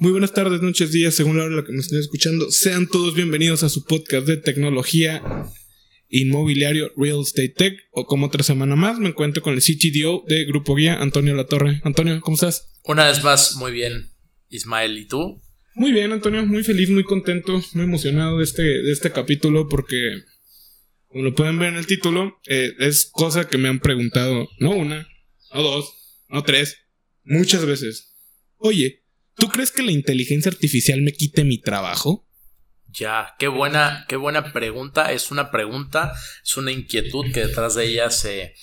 Muy buenas tardes, noches, días, según la hora en la que me estén escuchando. Sean todos bienvenidos a su podcast de tecnología inmobiliario Real Estate Tech. O como otra semana más, me encuentro con el CTDO de Grupo Guía, Antonio Latorre. Antonio, ¿cómo estás? Una vez más, muy bien, Ismael. ¿Y tú? Muy bien, Antonio, muy feliz, muy contento, muy emocionado de este, de este capítulo porque, como lo pueden ver en el título, eh, es cosa que me han preguntado, no una, no dos, no tres, muchas veces. Oye, ¿tú crees que la inteligencia artificial me quite mi trabajo? Ya, qué buena, qué buena pregunta. Es una pregunta, es una inquietud que detrás de ella se,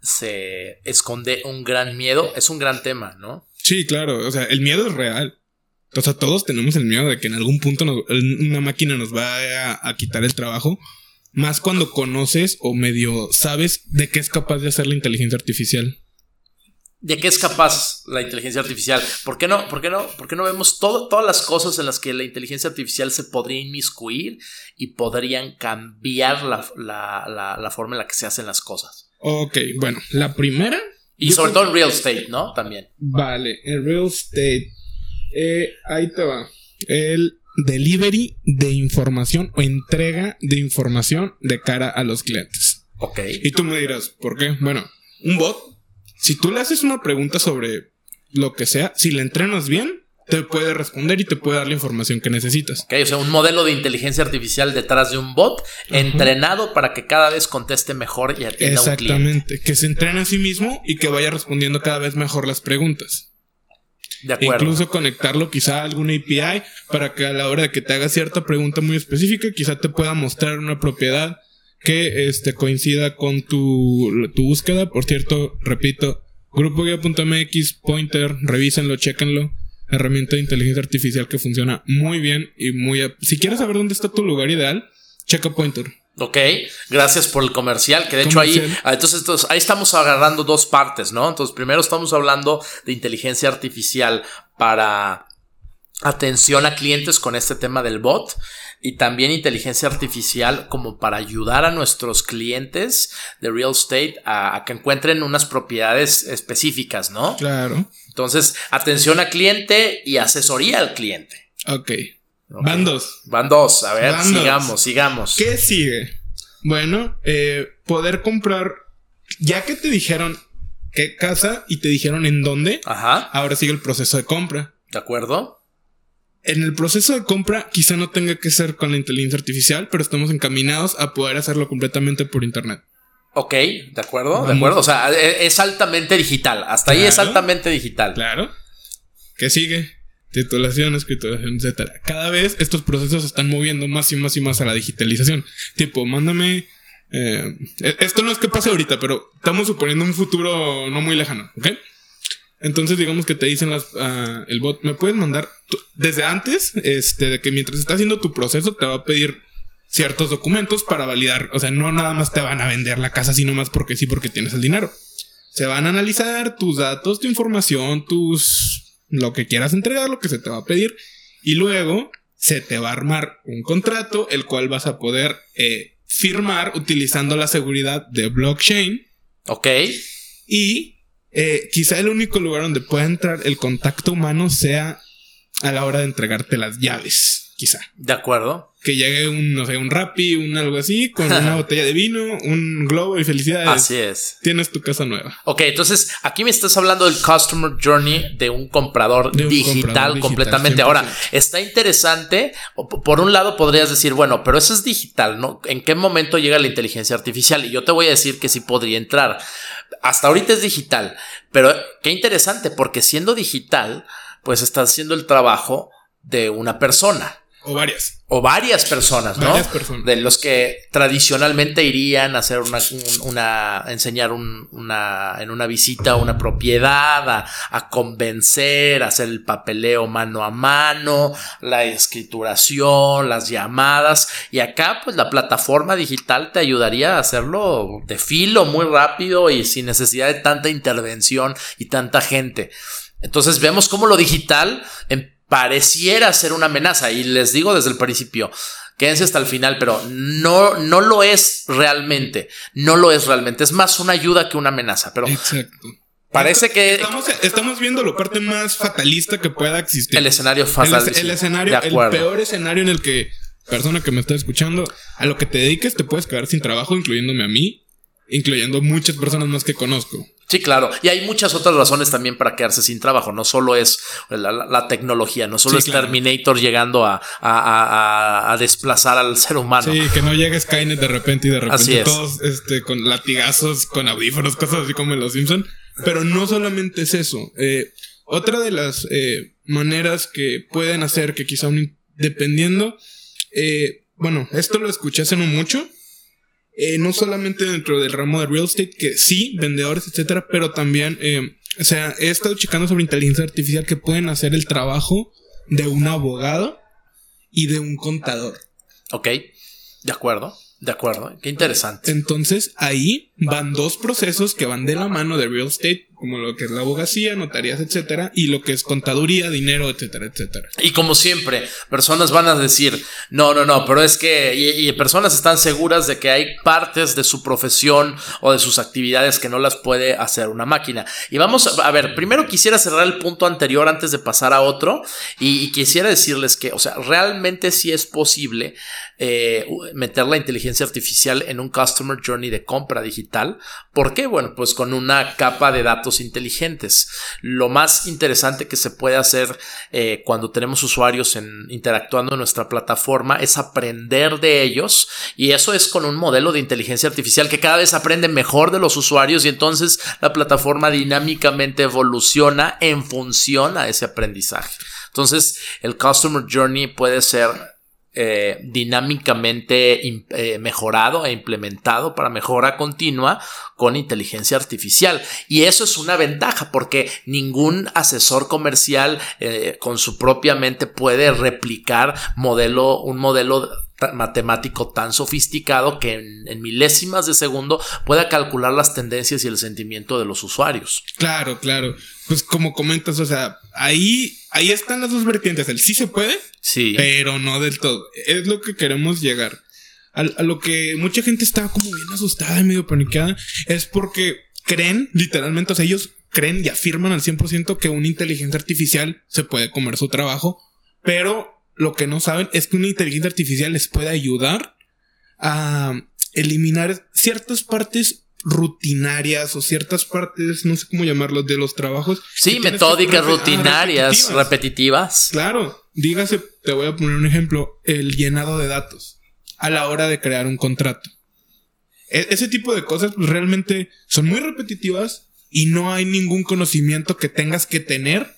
se esconde un gran miedo. Es un gran tema, ¿no? Sí, claro. O sea, el miedo es real. O sea, todos tenemos el miedo de que en algún punto nos- una máquina nos va a, a quitar el trabajo. Más cuando conoces o medio sabes de qué es capaz de hacer la inteligencia artificial. ¿De qué es capaz la inteligencia artificial? ¿Por qué no, por qué no, por qué no vemos todo- todas las cosas en las que la inteligencia artificial se podría inmiscuir y podrían cambiar la, la- la- la forma en la que se hacen las cosas? Ok, bueno, la primera. Y sobre todo en real estate, ¿no? También. Vale, el real estate. Eh, ahí te va. El delivery de información o entrega de información de cara a los clientes. Ok. Y tú me dirás, ¿por qué? Bueno, un bot, si tú le haces una pregunta sobre lo que sea, si le entrenas bien, te puede responder y te puede dar la información que necesitas. Ok, o sea, un modelo de inteligencia artificial detrás de un bot entrenado para que cada vez conteste mejor y atienda a un cliente. Exactamente, que se entrene a sí mismo y que vaya respondiendo cada vez mejor las preguntas. De acuerdo. Incluso conectarlo quizá a alguna API para que a la hora de que te haga cierta pregunta muy específica, quizá te pueda mostrar una propiedad que este, coincida con tu, tu búsqueda. Por cierto, repito, grupoguía.mx, pointer, revísenlo, chequenlo. Herramienta de inteligencia artificial que funciona muy bien y muy... a- Si quieres saber dónde está tu lugar ideal, checa Pointer. Ok, gracias por el comercial, que de hecho ahí, ah, entonces, entonces, ahí estamos agarrando dos partes, ¿no? Entonces, primero estamos hablando de inteligencia artificial para atención a clientes con este tema del bot y también inteligencia artificial como para ayudar a nuestros clientes de real estate a, a que encuentren unas propiedades específicas, ¿no? Claro. Entonces, atención a cliente y asesoría al cliente. Ok. Ok. Van dos. Van dos, a ver, Van dos. sigamos, sigamos. ¿Qué sigue? Bueno, eh, poder comprar. Ya que te dijeron qué casa y te dijeron en dónde, Ajá, ahora sigue el proceso de compra. ¿de acuerdo? En el proceso de compra quizá no tenga que ser con la inteligencia artificial, pero estamos encaminados a poder hacerlo completamente por internet. Ok, de acuerdo, de acuerdo. O sea, e- es altamente digital. Hasta ahí es Claro. altamente digital. Claro. ¿Qué sigue? Titulación, escrituración, etcétera. Cada vez estos procesos se están moviendo más y más y más a la digitalización. Tipo, mándame. eh, esto no es que pase ahorita, pero estamos suponiendo un futuro no muy lejano, ¿ok? Entonces, digamos que te dicen las, ah, el bot, me puedes mandar desde antes, este, de que mientras está haciendo tu proceso, te va a pedir ciertos documentos para validar. O sea, no nada más te van a vender la casa, sino más porque sí, porque tienes el dinero. Se van a analizar tus datos, tu información, tus. lo que quieras entregar, lo que se te va a pedir. Y luego se te va a armar un contrato, el cual vas a poder eh, firmar utilizando la seguridad de blockchain. Ok, Y eh, quizá el único lugar donde pueda entrar el contacto humano sea a la hora de entregarte las llaves, quizá. de acuerdo. Que llegue un, no sé, un Rappi, un algo así, con una botella de vino, un globo y felicidades. Así es. Tienes tu casa nueva. Ok, entonces aquí me estás hablando del customer journey de un comprador De un digital comprador digital, completamente. 100%. Ahora, está interesante. Por un lado podrías decir, bueno, pero eso es digital, ¿no? ¿En qué momento llega la inteligencia artificial? Y yo te voy a decir que sí podría entrar. Hasta ahorita es digital, pero qué interesante, porque siendo digital, pues está haciendo el trabajo de una persona O varias. o varias personas, ¿no? Varias personas. De los que tradicionalmente irían a hacer una, un- una enseñar un- una, en una visita a una propiedad, a, a convencer, a hacer el papeleo mano a mano, la escrituración, las llamadas. Y acá, pues la plataforma digital te ayudaría a hacerlo de filo, muy rápido y sin necesidad de tanta intervención y tanta gente. Entonces vemos cómo lo digital em- pareciera ser una amenaza y les digo desde el principio, quédense hasta el final, pero no, no lo es realmente, no lo es realmente, es más una ayuda que una amenaza, pero Exacto. Parece que Estamos, estamos viendo la parte más fatalista que pueda existir. el escenario El, fatal. el escenario, De el peor escenario en el que persona que me está escuchando, a lo que te dediques te puedes quedar sin trabajo, incluyéndome a mí, incluyendo muchas personas más que conozco. Sí, claro. Y hay muchas otras razones también para quedarse sin trabajo. No solo es la, la- la tecnología, no solo Sí, es claro. Terminator llegando a, a- a- a- a desplazar al ser humano. Sí, que no llegue Skynet de repente y de Así repente es. todos este, con latigazos, con audífonos, cosas así como en Los Simpson. Pero no solamente es eso. Eh, otra de las eh, maneras que pueden hacer que quizá un, dependiendo, eh, bueno, esto lo escuché hace no mucho. Eh, no solamente dentro del ramo de real estate, que sí, vendedores, etcétera, pero también, eh, o sea, he estado checando sobre inteligencia artificial que pueden hacer el trabajo de un abogado y de un contador. Ok. De acuerdo. De acuerdo. Qué interesante. Entonces ahí van dos procesos que van de la mano de real estate, como lo que es la abogacía, notarías, etcétera, y lo que es contaduría, dinero, etcétera, etcétera. Y como siempre, personas van a decir, no, no, no, pero es que, y, personas están seguras de que hay partes de su profesión o de sus actividades que no las puede hacer una máquina. Y vamos a, ver, primero quisiera cerrar el punto anterior antes de pasar a otro y, y quisiera decirles que, o sea, realmente sí es posible eh, meter la inteligencia artificial en un Customer Journey de compra digital. ¿Por qué? Bueno, pues con una capa de datos inteligentes. Lo más interesante que se puede hacer eh, cuando tenemos usuarios en, interactuando en nuestra plataforma es aprender de ellos y eso es con un modelo de inteligencia artificial que cada vez aprende mejor de los usuarios y entonces la plataforma dinámicamente evoluciona en función a ese aprendizaje. Entonces el Customer Journey puede ser eh, dinámicamente eh, mejorado e implementado para mejora continua con inteligencia artificial. Y eso es una ventaja porque ningún asesor comercial eh, con su propia mente puede replicar modelo, un modelo matemático tan sofisticado que en, en milésimas de segundo pueda calcular las tendencias y el sentimiento de los usuarios. Claro, claro. Pues como comentas, o sea, ahí, ahí están las dos vertientes. El sí se puede, Sí. pero no del todo. Es lo que queremos llegar. A, lo que mucha gente está como bien asustada y medio paniqueada es porque creen, literalmente, o sea, ellos creen y afirman al 100% que una inteligencia artificial se puede comer su trabajo, pero lo que no saben es que una inteligencia artificial les puede ayudar a eliminar ciertas partes rutinarias o ciertas partes, no sé cómo llamarlos, de los trabajos. Sí, metódicas, ah, rutinarias, repetitivas. repetitivas. Claro, dígase, te voy a poner un ejemplo, el llenado de datos a la hora de crear un contrato. E- ese tipo de cosas pues, realmente son muy repetitivas y no hay ningún conocimiento que tengas que tener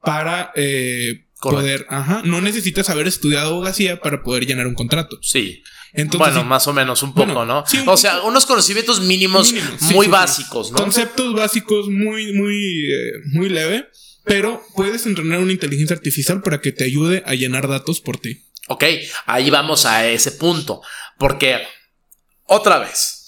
para eh, Correcto. poder, ajá, no necesitas haber estudiado abogacía para poder llenar un contrato. Sí. Entonces, bueno, más o menos, un poco, Bueno, ¿no? sí, un o sea, unos conocimientos mínimos muy sí, sí. básicos, ¿no? Conceptos básicos muy, muy, eh, muy leve, pero puedes entrenar una inteligencia artificial para que te ayude a llenar datos por ti. Ok, ahí vamos a ese punto. Porque, otra vez,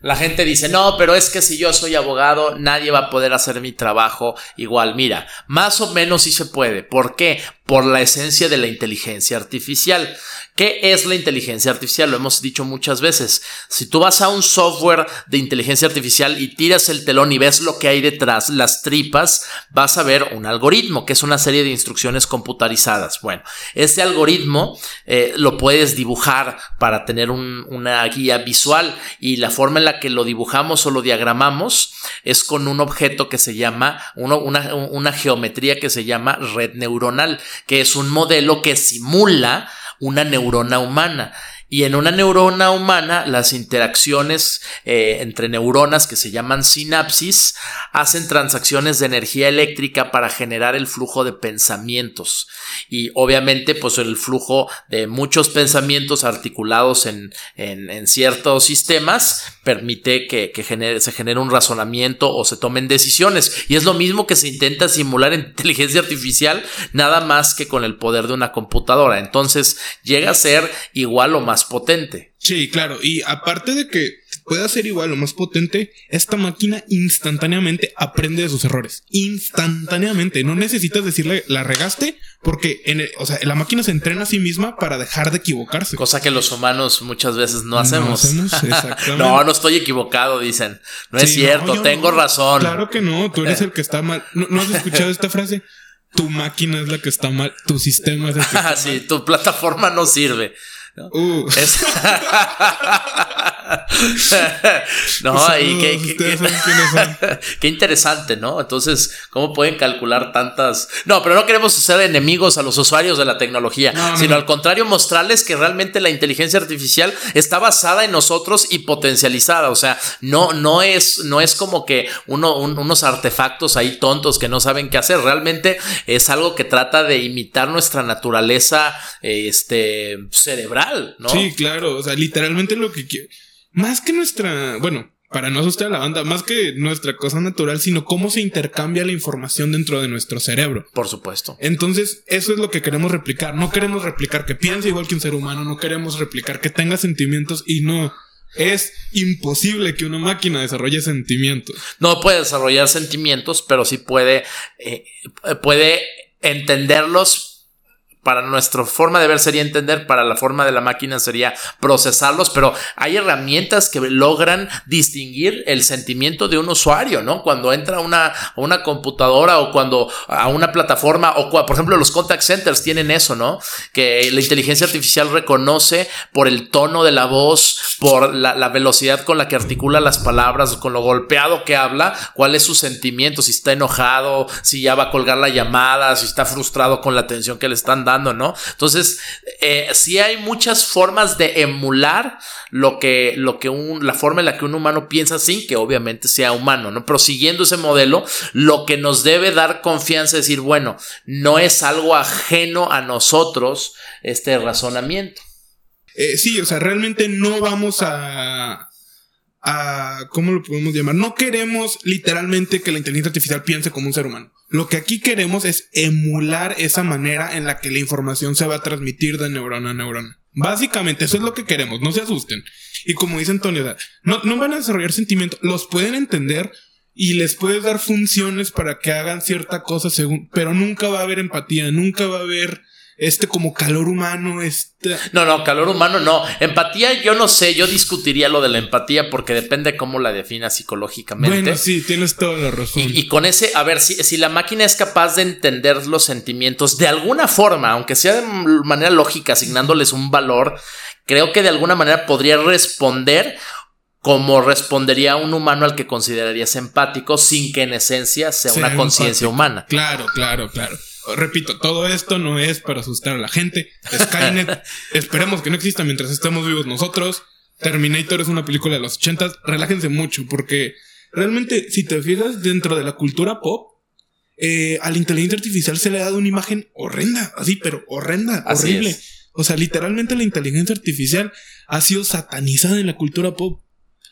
la gente dice, no, pero es que si yo soy abogado, nadie va a poder hacer mi trabajo igual. Mira, más o menos sí se puede. ¿Por qué? Por la esencia de la inteligencia artificial. ¿Qué es la inteligencia artificial? Lo hemos dicho muchas veces. Si tú vas a un software de inteligencia artificial y tiras el telón y ves lo que hay detrás, las tripas, vas a ver un algoritmo, que es una serie de instrucciones computarizadas. Bueno, este algoritmo eh, lo puedes dibujar para tener un- una guía visual y la forma en la que lo dibujamos o lo diagramamos es con un objeto que se llama, una geometría que se llama red neuronal, que es un modelo que simula una neurona humana. Y en una neurona humana, las interacciones eh, entre neuronas que se llaman sinapsis hacen transacciones de energía eléctrica para generar el flujo de pensamientos. Y obviamente, pues el flujo de muchos pensamientos articulados en, en- en ciertos sistemas permite que, que genere- se genere un razonamiento o se tomen decisiones. Y es lo mismo que se intenta simular en inteligencia artificial, nada más que con el poder de una computadora. Entonces llega a ser igual o más potente. Sí, claro. Y aparte de que pueda ser igual o más potente, esta máquina instantáneamente aprende de sus errores. Instantáneamente. No necesitas decirle la regaste porque en o sea, la máquina se entrena a sí misma para dejar de equivocarse. Cosa que los humanos muchas veces no hacemos. No, no, estoy equivocado, dicen. No es cierto, tengo razón. Claro que no, tú eres el que está mal. ¿No, has escuchado esta frase? Tu máquina es la que está mal, tu sistema es el que está mal. sí, tu plataforma no sirve. Uh. no, y qué, interesante, ¿no? Entonces, ¿cómo pueden calcular tantas? No, pero no queremos ser enemigos a los usuarios de la tecnología, sino al contrario, mostrarles que realmente la inteligencia artificial está basada en nosotros y potencializada. O sea, no, no es, no es como que uno, unos artefactos ahí tontos que no saben qué hacer. Realmente es algo que trata de imitar nuestra naturaleza este, cerebral, ¿no? Sí, claro. O sea, literalmente lo que quiero más que nuestra, bueno, para no asustar a la banda, más que nuestra cosa natural, sino cómo se intercambia la información dentro de nuestro cerebro. Por supuesto. Entonces, eso es lo que queremos replicar. No queremos replicar que piense igual que un ser humano, no queremos replicar que tenga sentimientos y no. Es imposible que una máquina desarrolle sentimientos. No puede desarrollar sentimientos, pero sí puede, eh, puede entenderlos para nuestra forma de ver sería entender, para la forma de la máquina sería procesarlos, pero hay herramientas que logran distinguir el sentimiento de un usuario, ¿no? Cuando entra a una, una computadora o cuando a una plataforma o por ejemplo los contact centers tienen eso, ¿no? Que la inteligencia artificial reconoce por el tono de la voz, por la, la velocidad con la que articula las palabras, con lo golpeado que habla, cuál es su sentimiento, si está enojado, si ya va a colgar la llamada, si está frustrado con la atención que le están dando ¿no? Entonces, eh, sí hay muchas formas de emular lo que, lo que un, la forma en la que un humano piensa sin que obviamente sea humano, ¿no? Pero siguiendo ese modelo, lo que nos debe dar confianza es decir, bueno, no es algo ajeno a nosotros este razonamiento. Eh, sí, o sea, realmente no vamos a, a, ¿cómo lo podemos llamar? No queremos literalmente que la inteligencia artificial piense como un ser humano. Lo que aquí queremos es emular esa manera en la que la información se va a transmitir de neurona a neurona. Básicamente, eso es lo que queremos, no se asusten. Y como dice Antonio, no, no van a desarrollar sentimientos, los pueden entender y les puedes dar funciones para que hagan cierta cosa según, pero nunca va a haber empatía, nunca va a haber este como calor humano, este... No, no, calor humano no. Empatía yo no sé, yo discutiría lo de la empatía porque depende cómo la definas psicológicamente. Bueno, sí, tienes toda la razón. Y, con ese, a ver, si, si la máquina es capaz de entender los sentimientos de alguna forma, aunque sea de manera lógica, asignándoles un valor, creo que de alguna manera podría responder como respondería un humano al que considerarías empático sin que en esencia sea una conciencia humana. Claro, claro, claro repito, todo esto no es para asustar a la gente. Skynet, esperemos que no exista mientras estemos vivos nosotros. Terminator es una película de los ochentas. Relájense mucho porque realmente, si te fijas dentro de la cultura pop, eh, a la inteligencia artificial se le ha dado una imagen horrenda, así, pero horrenda, horrible. O sea, literalmente la inteligencia artificial ha sido satanizada en la cultura pop.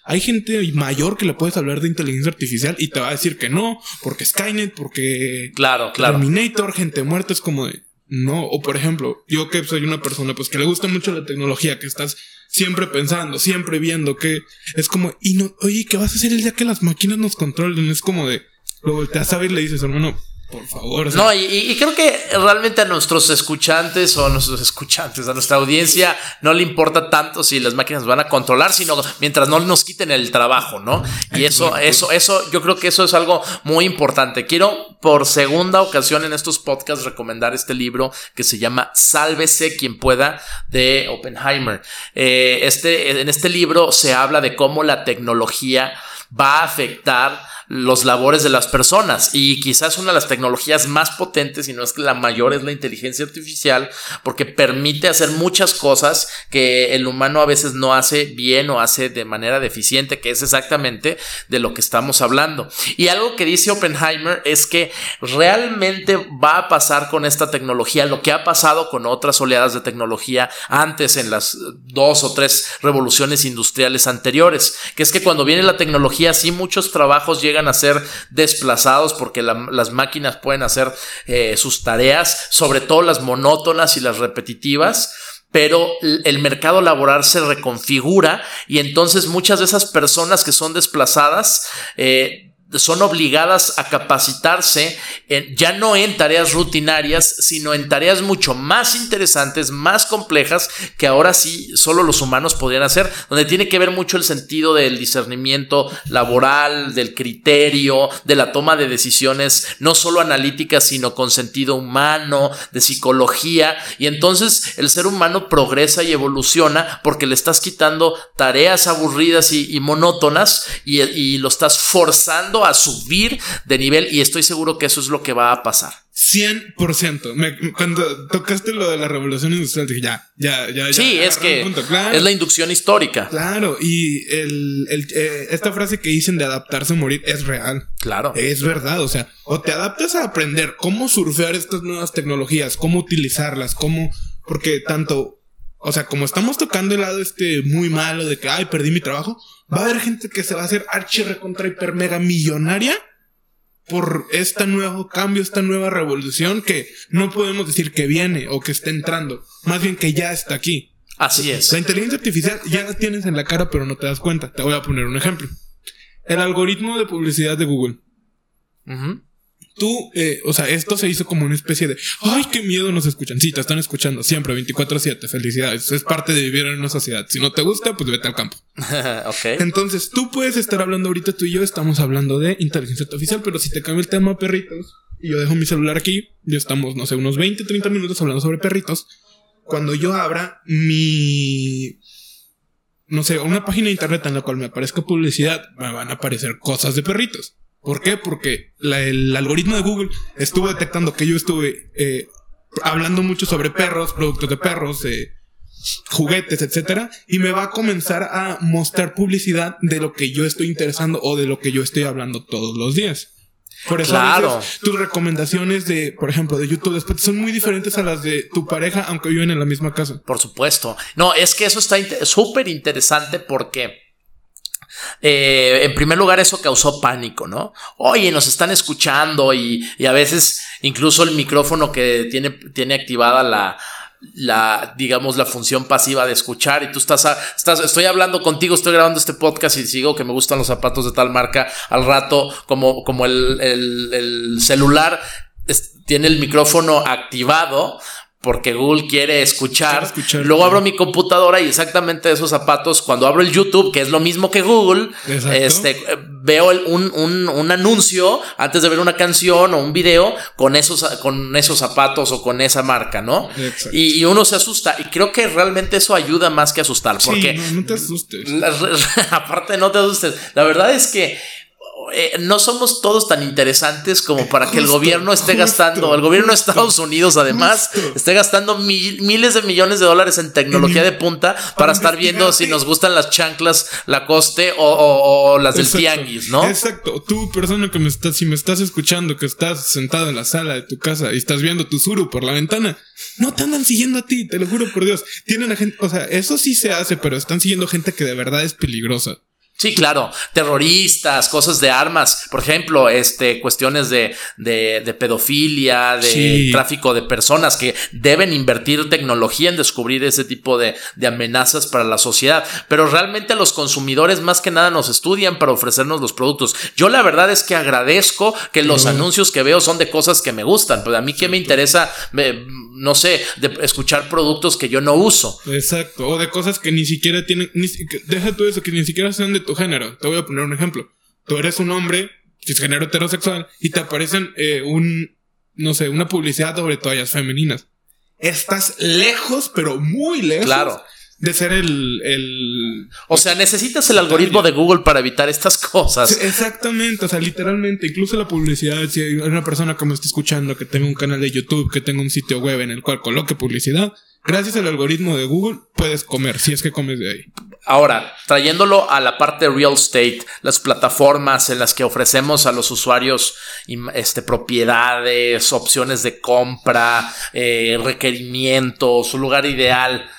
Hay gente mayor que le puedes hablar de inteligencia artificial y te va a decir que no, porque Skynet, porque claro, claro. Terminator, gente muerta, es como de no. O por ejemplo, yo que soy una persona pues que le gusta mucho la tecnología, que estás siempre pensando, siempre viendo que es como, y no, oye, ¿qué vas a hacer el día que las máquinas nos controlen? Es como de, lo volteas a ver y le dices, hermano, por favor. no, y, creo que realmente a nuestros escuchantes o a nuestros escuchantes, a nuestra audiencia, no le importa tanto si las máquinas van a controlar, sino mientras no nos quiten el trabajo, ¿no? Y eso, eso, eso, yo creo que eso es algo muy importante. Quiero por segunda ocasión en estos podcasts recomendar este libro que se llama Sálvese quien pueda de Oppenheimer. Eh, este, en este libro se habla de cómo la tecnología va a afectar los labores de las personas. Y quizás una de las tecnologías más potentes, y no es que la mayor, es la inteligencia artificial, porque permite hacer muchas cosas que el humano a veces no hace bien o hace de manera deficiente, que es exactamente de lo que estamos hablando. Y algo que dice Oppenheimer es que realmente va a pasar con esta tecnología lo que ha pasado con otras oleadas de tecnología antes en las dos o tres revoluciones industriales anteriores, que es que cuando viene la tecnología, sí muchos trabajos llegan a ser desplazados porque las máquinas pueden hacer eh, sus tareas, sobre todo las monótonas y las repetitivas pero el mercado laboral se reconfigura y entonces muchas de esas personas que son desplazadas eh, son obligadas a capacitarse ya no en tareas rutinarias, sino en tareas mucho más interesantes, más complejas, que ahora sí solo los humanos podrían hacer, donde tiene que ver mucho el sentido del discernimiento laboral, del criterio, de la toma de decisiones, no solo analíticas, sino con sentido humano, de psicología, y entonces el ser humano progresa y evoluciona porque le estás quitando tareas aburridas y, monótonas y, y lo estás forzando a subir de nivel y estoy seguro que eso es lo que va a pasar. 100%. cuando tocaste lo de la revolución industrial, dije, ya, ya, ya. Sí, es que es la inducción histórica. Claro, y el, eh, esta frase que dicen de adaptarse o morir es real. Claro. Es verdad, o sea, o te adaptas a aprender cómo surfear estas nuevas tecnologías, cómo utilizarlas, cómo... Porque tanto, o sea, como estamos tocando el lado este muy malo de que, ay, perdí mi trabajo, va a haber gente que se va a hacer archi recontra hiper mega millonaria por este nuevo cambio, esta nueva revolución que no podemos decir que viene o que está entrando, más bien que ya está aquí. Así es. La inteligencia artificial ya la tienes en la cara, pero no te das cuenta. Te voy a poner un ejemplo. El algoritmo de publicidad de Google tú, eh, o sea, esto se hizo como una especie de, ay, qué miedo nos escuchan. Sí, te están escuchando siempre, 24/7, felicidades. Es parte de vivir en una sociedad. Si no te gusta, pues vete al campo. ok. Entonces, tú puedes estar hablando ahorita, tú y yo estamos hablando de inteligencia artificial, pero si te cambia el tema perritos, y yo dejo mi celular aquí, ya estamos, no sé, unos 20, 30 minutos hablando sobre perritos. Cuando yo abra mi no sé, una página de internet en la cual me aparezca publicidad, me van a aparecer cosas de perritos. ¿Por qué? Porque el algoritmo de Google estuvo detectando que yo estuve eh, hablando mucho sobre perros, productos de perros, eh, juguetes, etcétera, y me va a comenzar a mostrar publicidad de lo que yo estoy interesando o de lo que yo estoy hablando todos los días. Por eso claro. tus recomendaciones de, por ejemplo, de YouTube después son muy diferentes a las de tu pareja, aunque viven en la misma casa. Por supuesto. No, es que eso está súper interesante porque eh, en primer lugar, eso causó pánico, ¿no? Oye, nos están escuchando y, a veces incluso el micrófono que tiene, tiene activada la, la, digamos, la función pasiva de escuchar y tú estás, estás, estoy hablando contigo, estoy grabando este podcast y sigo que me gustan los zapatos de tal marca, al rato, como, como el, el celular tiene el micrófono activado, porque Google quiere escuchar. Luego abro mi computadora y exactamente esos zapatos, cuando abro el YouTube, que es lo mismo que Google, este, veo un, un, un, anuncio antes de ver una canción o un video con esos, con esos zapatos o con esa marca, ¿no? Y, uno se asusta. Y creo que realmente eso ayuda más que asustar. Porque no, no te asustes. aparte, no te asustes. La verdad es que eh, no somos todos tan interesantes como para que el gobierno esté gastando, el gobierno de Estados Unidos además, esté gastando miles de millones de dólares en tecnología de punta para, estar viendo si nos gustan las chanclas Lacoste o, o las del tianguis, ¿no? Exacto. Tú, persona que me estás, si me estás escuchando, que estás sentado en la sala de tu casa y estás viendo tu suru por la ventana, no te andan siguiendo a ti, te lo juro por Dios. Tienen a gente, o sea, eso sí se hace, pero están siguiendo gente que de verdad es peligrosa. Sí, claro, terroristas, cosas de armas, por ejemplo, este, cuestiones de, de, de pedofilia, de tráfico de personas que deben invertir tecnología en descubrir ese tipo de, de, amenazas para la sociedad. Pero realmente los consumidores más que nada nos estudian para ofrecernos los productos. Yo la verdad es que agradezco que los anuncios que veo son de cosas que me gustan, pero a mí que me interesa, no sé, de escuchar productos que yo no uso. Exacto, o de cosas que ni siquiera tienen, ni, deja todo eso, que ni siquiera sean de tu género. Te voy a poner un ejemplo. Tú eres un hombre, género heterosexual, y te aparecen eh, un, no sé, una publicidad sobre toallas femeninas. Estás lejos, pero muy lejos. Claro. De ser el, el. O sea, necesitas el algoritmo de Google para evitar estas cosas. exactamente. O sea, literalmente. Incluso la publicidad. Si hay una persona que me está escuchando que tenga un canal de YouTube, que tenga un sitio web en el cual coloque publicidad, gracias al algoritmo de Google puedes comer, si es que comes de ahí. Ahora, trayéndolo a la parte real estate, las plataformas en las que ofrecemos a los usuarios este, propiedades, opciones de compra, eh, requerimientos, su lugar ideal.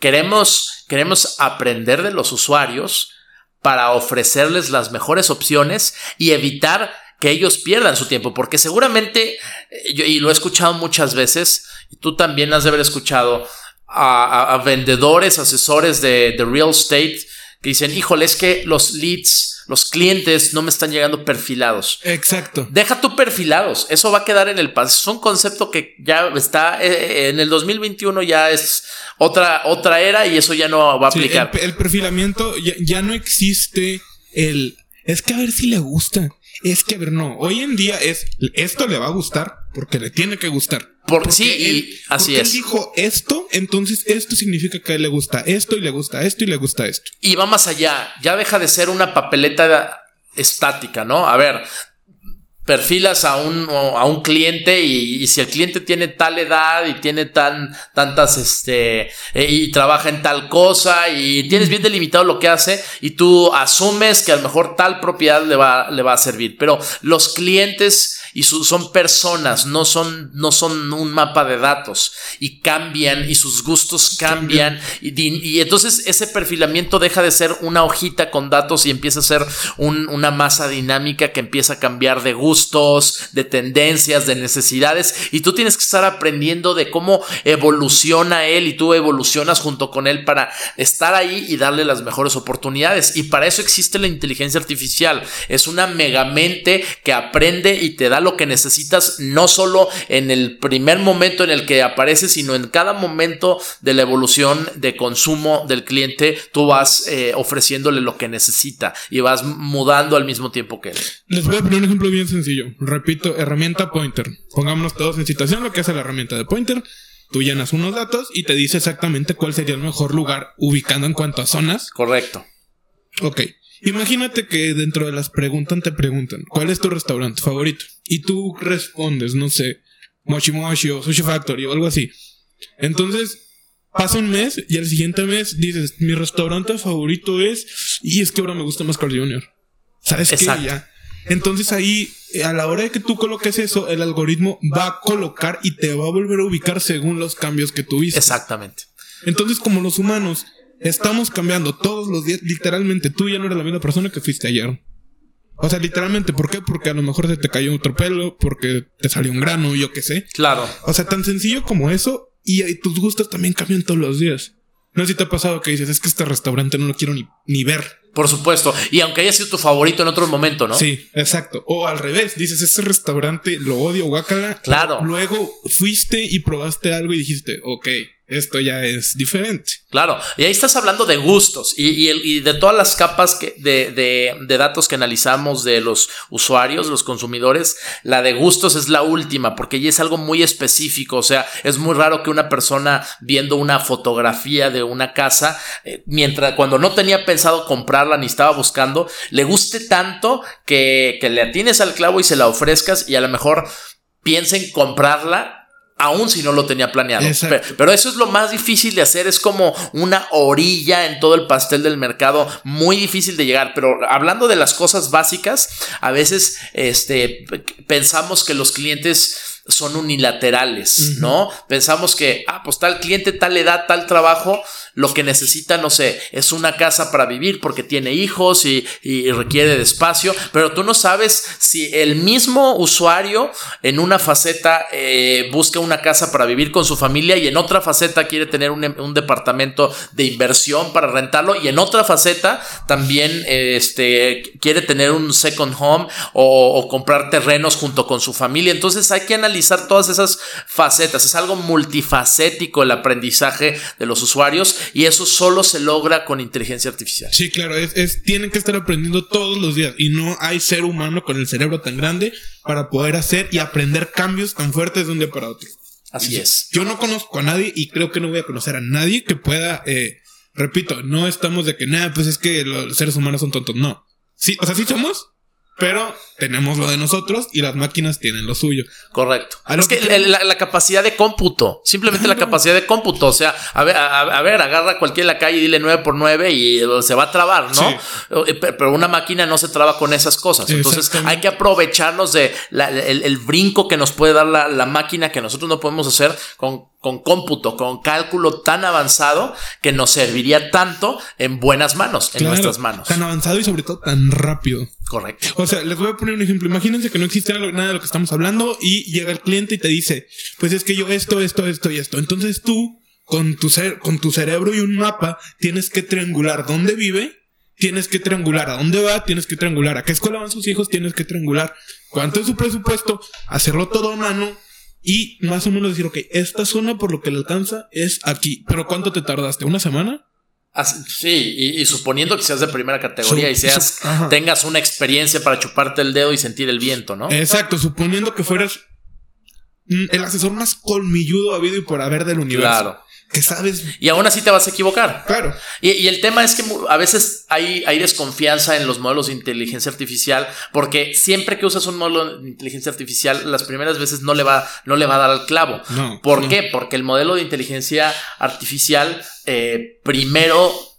Queremos, queremos aprender de los usuarios para ofrecerles las mejores opciones y evitar que ellos pierdan su tiempo, porque seguramente, eh, y lo he escuchado muchas veces, y tú también has de haber escuchado, a, a vendedores, asesores de, de real estate que dicen, híjole, es que los leads, los clientes no me están llegando perfilados. Exacto. Deja tú perfilados, eso va a quedar en el pasado. Es un concepto que ya está eh, en el 2021 ya es otra, otra era y eso ya no va a Sí, aplicar. el, el perfilamiento ya, ya no existe el. Es que a ver si le gusta. Es que a ver, no. Hoy en día es. Esto le va a gustar porque le tiene que gustar. Por- Porque sí, y así porque es. Él dijo esto, entonces esto significa que a él le gusta esto y le gusta esto y le gusta esto. Y va más allá, ya deja de ser una papeleta estática, ¿no? A ver, perfilas a un, a un cliente y, y si el cliente tiene tal edad y tiene tan, tantas, este, eh, y trabaja en tal cosa y tienes bien delimitado lo que hace y tú asumes que a lo mejor tal propiedad le va, le va a servir. Pero los clientes y su- son personas, no son, no son un mapa de datos y cambian y sus gustos cambian y, entonces ese perfilamiento deja de ser una hojita con datos y empieza a ser un- una masa dinámica que empieza a cambiar de de tendencias, de necesidades y tú tienes que estar aprendiendo de cómo evoluciona él y tú evolucionas junto con él para estar ahí y darle las mejores oportunidades y para eso existe la inteligencia artificial es una megamente que aprende y te da lo que necesitas no solo en el primer momento en el que aparece sino en cada momento de la evolución de consumo del cliente tú vas eh, ofreciéndole lo que necesita y vas mudando al mismo tiempo que él Les voy a poner un ejemplo bien sencillo. Repito, herramienta Pointer. Pongámonos todos en situación lo que hace la herramienta de Pointer. Tú llenas unos datos y te dice exactamente cuál sería el mejor lugar ubicando en cuanto a zonas. correcto Ok. Imagínate que dentro de las preguntas te preguntan, ¿cuál es tu restaurante favorito? Y tú respondes, no sé, Moshi Moshi o Sushi Factory o algo así. Entonces, pasa un mes y al siguiente mes dices, mi restaurante favorito es, y es que ahora me gusta más Carl Jr. ¿Sabes qué? Exacto. Ya. Entonces ahí, a la hora de que tú coloques eso, el algoritmo va a colocar y te va a volver a ubicar según los cambios que tuviste. exactamente Entonces, como los humanos estamos cambiando todos los días, literalmente tú ya no eres la misma persona que fuiste ayer. O sea, literalmente, ¿por qué? Porque a lo mejor se te cayó otro pelo, porque te salió un grano, yo qué sé. claro O sea, tan sencillo como eso, y, y tus gustos también cambian todos los días. No sé si te ha pasado que dices, es que este restaurante no lo quiero ni, ni ver. Por supuesto y aunque haya sido tu favorito en otro momento no Sí, exacto. O al revés, dices, este restaurante lo odio, guácala. Claro. Luego fuiste y probaste algo y dijiste, ok, esto ya es diferente. Claro, y ahí estás hablando de gustos y, de todas las capas de, datos que analizamos de los usuarios, los consumidores, la de gustos es la última porque ya es algo muy específico, o sea, es muy raro que una persona viendo una fotografía de una casa, eh, mientras cuando no tenía pensado comprarla ni estaba buscando, le guste tanto que, que le atines al clavo y se la ofrezcas y a lo mejor piensa en comprarla. Aún si no lo tenía planeado. Pero- pero eso es lo más difícil de hacer, es como una orilla en todo el pastel del mercado, muy difícil de llegar. Pero hablando de las cosas básicas, a veces este, pensamos que los clientes son unilaterales, ¿no? Pensamos que, ah, pues tal cliente, tal edad, tal trabajo, lo que necesita, no sé, es una casa para vivir porque tiene hijos y, y requiere de espacio, pero tú no sabes si el mismo usuario en una faceta eh, busca una casa para vivir con su familia y en otra faceta quiere tener un, un departamento de inversión para rentarlo y en otra faceta también eh, este, quiere tener un second home o, o comprar terrenos junto con su familia. Entonces hay que analizar todas esas facetas. Es algo multifacético el aprendizaje de los usuarios y eso solo se logra con inteligencia artificial. Sí, claro, es, es- tienen que estar aprendiendo todos los días y no hay ser humano con el cerebro tan grande para poder hacer y aprender cambios tan fuertes de un día para otro. Así es. Yo no conozco a nadie y creo que no voy a conocer a nadie que pueda, eh, repito, no estamos de que nada, pues es que los seres humanos son tontos, no. Sí, o sea, sí somos, pero tenemos lo de nosotros y las máquinas tienen lo suyo. Correcto. Lo Es que la, la capacidad de cómputo, simplemente la capacidad de cómputo, o sea, a ver, a, a ver, agarra a cualquiera en la calle y dile 9 por 9 y se va a trabar, ¿no? Eh, pe- Pero una máquina no se traba con esas cosas. Entonces hay que aprovecharnos de la- el, el brinco que nos puede dar la, la máquina que nosotros no podemos hacer con, con cómputo, con cálculo tan avanzado que nos serviría tanto en buenas manos, en nuestras manos. Tan avanzado y sobre todo tan rápido. Correcto. O sea, les voy a poner un ejemplo. Imagínense que no existe nada de lo que estamos hablando y llega el cliente y te dice, pues es que yo esto, esto, esto y esto. Entonces tú, con tu, con tu cerebro y un mapa tienes que triangular dónde vive, tienes que triangular a dónde va, tienes que triangular a qué escuela van sus hijos, tienes que triangular cuánto es su presupuesto, hacerlo todo a mano y más o menos decir, ok, esta zona por lo que le alcanza es aquí. Pero ¿cuánto te tardaste? ¿Una semana? Sí, y, suponiendo que seas de primera categoría y seas, tengas una experiencia para chuparte el dedo y sentir el viento, ¿no? Exacto, suponiendo que fueras el asesor más colmilludo habido y por haber del universo. Claro que sabes. Y aún así te vas a equivocar. Claro. Y, el tema es que a veces hay, hay, desconfianza en los modelos de inteligencia artificial, porque siempre que usas un modelo de inteligencia artificial, las primeras veces no le va, no le va a dar al clavo. No, ¿Por qué? Porque el modelo de inteligencia artificial eh, primero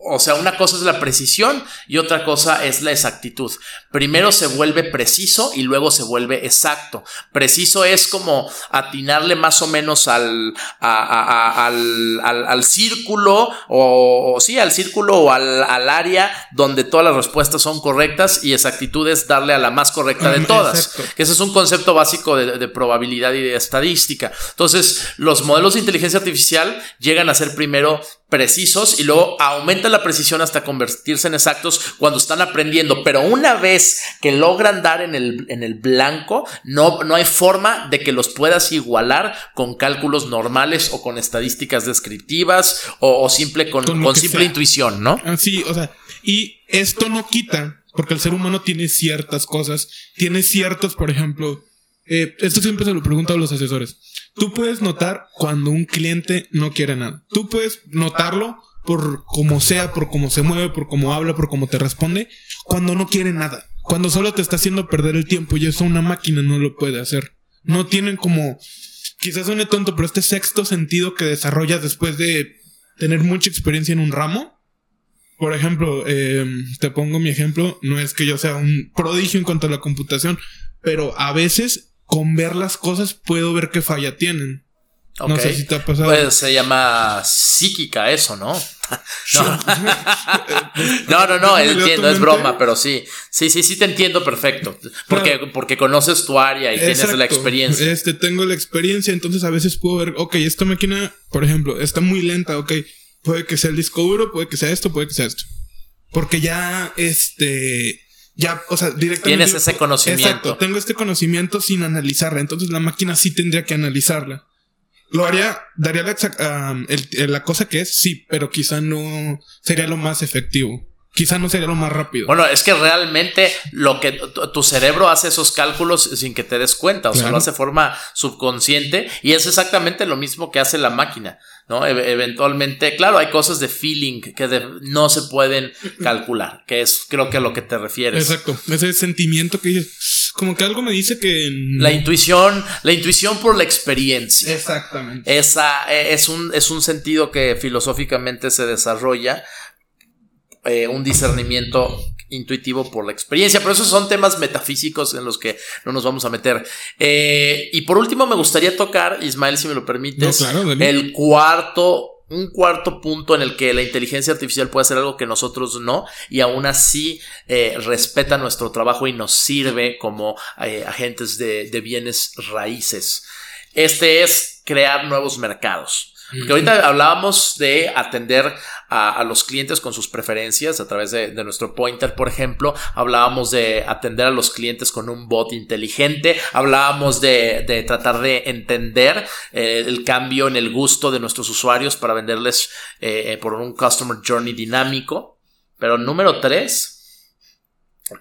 o sea, una cosa es la precisión y otra cosa es la exactitud. Primero se vuelve preciso y luego se vuelve exacto. Preciso es como atinarle más o menos al, al, al, círculo o, sí, al círculo o al, área donde todas las respuestas son correctas y exactitud es darle a la más correcta de todas. Que ese es un concepto básico de, de probabilidad y de estadística. Entonces, los modelos de inteligencia artificial llegan a ser primero precisos y luego aumenta la precisión hasta convertirse en exactos cuando están aprendiendo. Pero una vez que logran dar en el, en el blanco, no, no hay forma de que los puedas igualar con cálculos normales o con estadísticas descriptivas o, simple con, con, simple intuición, ¿no? Ah, sí, o sea, y esto no quita, porque el ser humano tiene ciertas cosas, tiene ciertos, por ejemplo, eh, esto siempre se lo pregunto a los asesores. Tú puedes notar cuando un cliente no quiere nada. Tú puedes notarlo por cómo sea, por cómo se mueve, por cómo habla, por cómo te responde, cuando no quiere nada. Cuando solo te está haciendo perder el tiempo y eso una máquina no lo puede hacer. No tienen como, quizás suene tonto, pero este sexto sentido que desarrollas después de tener mucha experiencia en un ramo. Por ejemplo, em, te pongo mi ejemplo, no es que yo sea un prodigio en cuanto a la computación, pero a veces con ver las cosas puedo ver qué falla tienen. No sé si te ha pasado. Pues se llama psíquica eso, ¿no? No, no, no, entiendo, es broma, pero sí. Sí, sí, sí te entiendo perfecto. Porque, porque conoces tu área y tienes la experiencia. Este, tengo la experiencia, entonces a veces puedo ver, ok, esta máquina, por ejemplo, está muy lenta, ok. Puede que sea el disco duro, puede que sea esto, puede que sea esto. Porque ya, este, ya, o sea, directamente. Tienes ese conocimiento. Exacto, tengo este conocimiento sin analizarla. Entonces la máquina sí tendría que analizarla. Lo haría, daría la, la cosa que es, sí, pero quizá no sería lo más efectivo. Quizá no sería lo más rápido. Bueno, es que realmente lo que tu cerebro hace esos cálculos sin que te des cuenta, o sea, lo hace de forma subconsciente y es exactamente lo mismo que hace la máquina. ¿no? eventualmente, claro, hay cosas de feeling que no se pueden calcular, que es creo que a lo que te refieres. Exacto, ese sentimiento que dices, como que algo me dice que... La intuición, la intuición por la experiencia. Exactamente. Esa e, es un, es un sentido que filosóficamente se desarrolla, eh, un discernimiento intuitivo por la experiencia, pero esos son temas metafísicos en los que no nos vamos a meter. Eh, y por último, me gustaría tocar, Ismael, si me lo permites, el cuarto un cuarto punto en el que la inteligencia artificial puede hacer algo que nosotros no y aún así eh, respeta nuestro trabajo y nos sirve como eh, agentes de, de, bienes raíces. Este es crear nuevos mercados. Porque ahorita hablábamos de atender a, los clientes con sus preferencias a través de, nuestro pointer, por ejemplo. Hablábamos de atender a los clientes con un bot inteligente. Hablábamos de, tratar de entender eh, el cambio en el gusto de nuestros usuarios para venderles eh, por un customer journey dinámico. Pero número tres,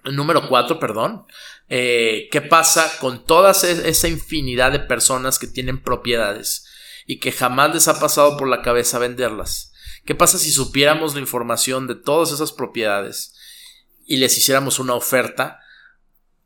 número cuatro, perdón. Eh, ¿Qué pasa con toda esa infinidad de personas que tienen propiedades? Y que jamás les ha pasado por la cabeza venderlas. ¿Qué pasa si supiéramos la información de todas esas propiedades y les hiciéramos una oferta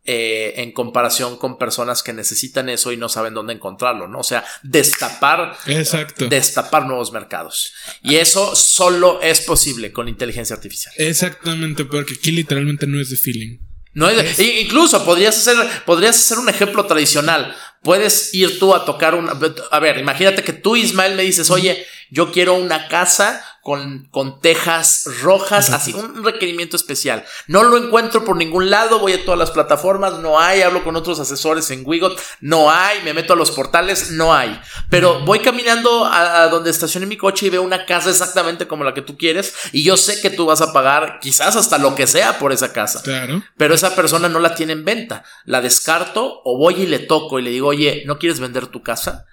eh, en comparación con personas que necesitan eso y no saben dónde encontrarlo, ¿no? O sea, destapar, Exacto. destapar nuevos mercados. Y eso solo es posible con inteligencia artificial. Exactamente, porque aquí literalmente no es de feeling. No incluso podrías hacer, podrías hacer un ejemplo tradicional. Puedes ir tú a tocar una. A ver, imagínate que tú, Ismael, me dices, oye, yo quiero una casa con, con tejas rojas, así, un requerimiento especial. No lo encuentro por ningún lado, voy a todas las plataformas, no hay, hablo con otros asesores en Wigot, no hay, me meto a los portales, no hay. Pero voy caminando a, donde estacioné mi coche y veo una casa exactamente como la que tú quieres y yo sé que tú vas a pagar quizás hasta lo que sea por esa casa. Claro. Pero esa persona no la tiene en venta. La descarto o voy y le toco y le digo, oye, ¿no quieres vender tu casa?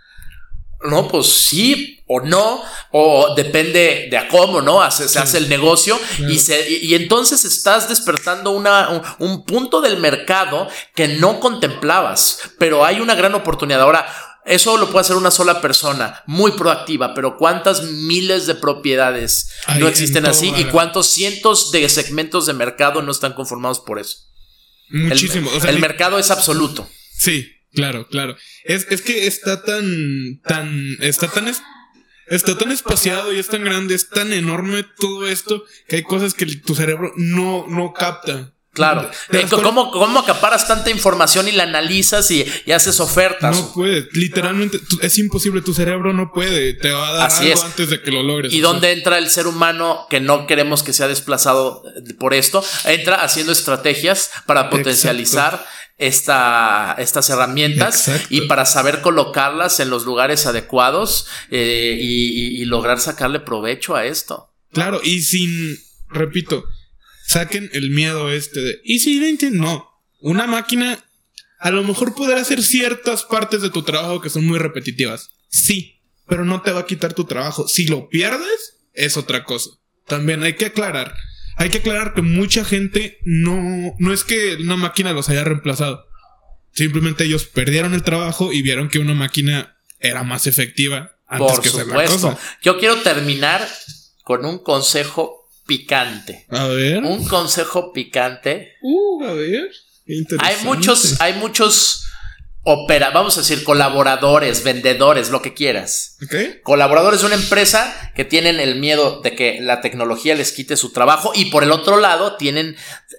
No, pues sí o no, o depende de a cómo, ¿no? Se hace el negocio y, se, y, entonces estás despertando una, un, punto del mercado que no contemplabas, pero hay una gran oportunidad. Ahora, eso lo puede hacer una sola persona, muy proactiva, pero ¿cuántas miles de propiedades no existen así? ¿Y cuántos cientos de segmentos de mercado no están conformados por eso? Muchísimo. el mercado es absoluto. Sí, Claro, claro. Es, es que está tan, tan, está tan, está tan espaciado y es tan grande, es tan enorme todo esto que hay cosas que tu cerebro no, no capta. Claro. ¿Cómo, ¿Cómo, acaparas tanta información y la analizas y, haces ofertas? No puedes. Literalmente es imposible. Tu cerebro no puede. Te va a dar algo antes de que lo logres. ¿Y dónde entra el ser humano que no queremos que sea desplazado por esto? Entra haciendo estrategias para potencializar esta, estas herramientas y para saber colocarlas en los lugares adecuados eh, y, lograr sacarle provecho a esto. Claro, y sin, repito, saquen el miedo este de, ¿y si No, una máquina a lo mejor podrá hacer ciertas partes de tu trabajo que son muy repetitivas. Sí, pero no te va a quitar tu trabajo. Si lo pierdes, es otra cosa. También hay que aclarar hay que aclarar que mucha gente no, no es que una máquina los haya reemplazado. Simplemente ellos perdieron el trabajo y vieron que una máquina era más efectiva antes Por que supuesto. Yo quiero terminar con un consejo picante. A ver. Un consejo picante. Uh, a ver. Hay muchos, hay muchos opera, vamos a decir, colaboradores, vendedores, lo que quieras. Colaboradores de una empresa que tienen el miedo de que la tecnología les quite su trabajo y por el otro lado tienen,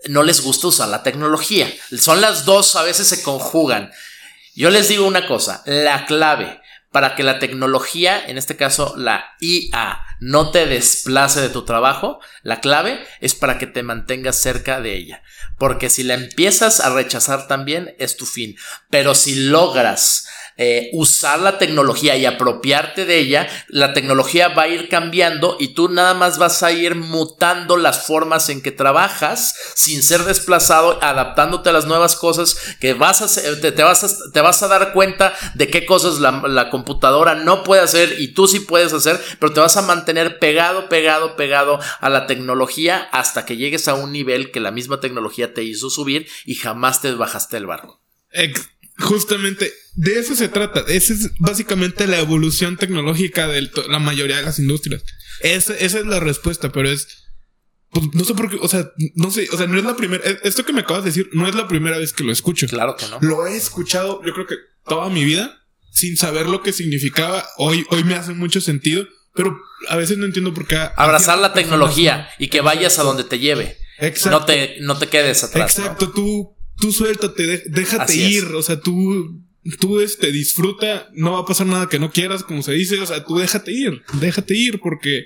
no les gusta usar la tecnología. Son las dos, a veces se conjugan. Yo les digo una cosa, la clave para que la tecnología, en este caso la IA, no te desplace de tu trabajo, la clave es para que te mantengas cerca de ella. Porque si la empiezas a rechazar también es tu fin. Pero si logras eh, usar la tecnología y apropiarte de ella, la tecnología va a ir cambiando y tú nada más vas a ir mutando las formas en que trabajas sin ser desplazado, adaptándote a las nuevas cosas que vas a, te, te vas a, te vas a dar cuenta de qué cosas la, computadora no puede hacer y tú sí puedes hacer, pero te vas a mantener pegado, pegado, pegado a la tecnología hasta que llegues a un nivel que la misma tecnología te hizo subir y jamás te bajaste el barco. Justamente de eso se trata. Esa es básicamente la evolución tecnológica de la mayoría de las industrias. Esa, esa es la respuesta, pero es. Pues, no sé por qué, o sea, no sé, o sea, no es la primera. E, esto que me acabas de decir no es la primera vez que lo escucho. Claro que no. Lo he escuchado, yo creo que toda mi vida, sin saber lo que significaba. Hoy, hoy me hace mucho sentido, pero a veces no entiendo por qué. Abrazar la tecnología y que vayas a donde te lleve. Exacto. No te, no te quedes atrás. Exacto, tú tú suéltate, déjate ir, o sea, tú, tú este, disfruta, no va a pasar nada que no quieras, como se dice, o sea, tú déjate ir, déjate ir porque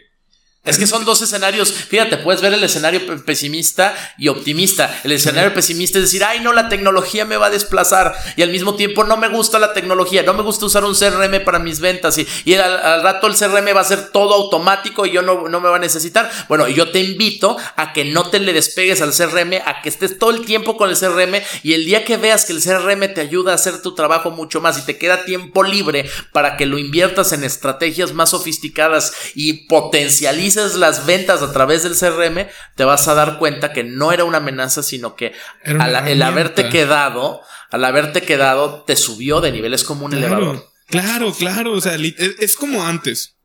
es que son dos escenarios. Fíjate, puedes ver el escenario pesimista y optimista. El escenario pesimista es decir, ay, no, la tecnología me va a desplazar. Y al mismo tiempo, no me gusta la tecnología. No me gusta usar un CRM para mis ventas. Y, y al, rato el CRM va a ser todo automático y yo no, no me va a necesitar. Bueno, yo te invito a que no te le despegues al CRM, a que estés todo el tiempo con el CRM. Y el día que veas que el CRM te ayuda a hacer tu trabajo mucho más y te queda tiempo libre para que lo inviertas en estrategias más sofisticadas y potencialices las ventas a través del CRM, te vas a dar cuenta que no era una amenaza, sino que el haberte quedado, al haberte quedado, te subió de niveles como un elevador. Claro, claro. O sea, es como antes.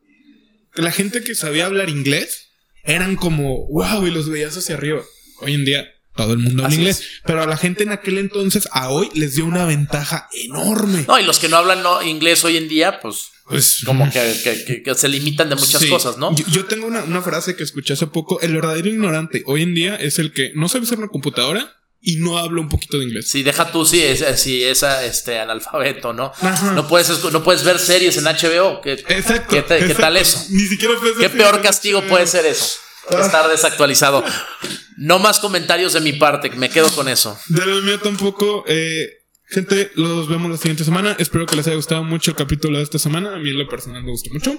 La gente que sabía hablar inglés eran como wow y los veías hacia arriba. Hoy en día todo el mundo habla inglés. Pero a la gente en aquel entonces, a hoy, les dio una ventaja enorme. No, y los que no hablan inglés hoy en día, pues pues, como que, se limitan de muchas cosas, ¿no? Yo, tengo una, frase que escuché hace poco. El verdadero ignorante hoy en día es el que no sabe usar una computadora, y no hablo un poquito de inglés. Sí, deja tú si es, si es este analfabeto, ¿no? No puedes, no puedes ver series en HBO. ¿Qué, exacto, ¿qué, tal eso? Ni siquiera ¿Qué peor castigo puede ser eso? Ah. Estar desactualizado. No más comentarios de mi parte, me quedo con eso. De la mía tampoco. Eh, gente, los vemos la siguiente semana. Espero que les haya gustado mucho el capítulo de esta semana. A mí en lo personal me gustó mucho.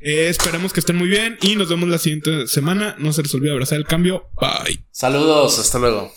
Eh, esperamos que estén muy bien y nos vemos la siguiente semana. No se les olvide abrazar el cambio. Bye. Saludos, hasta luego.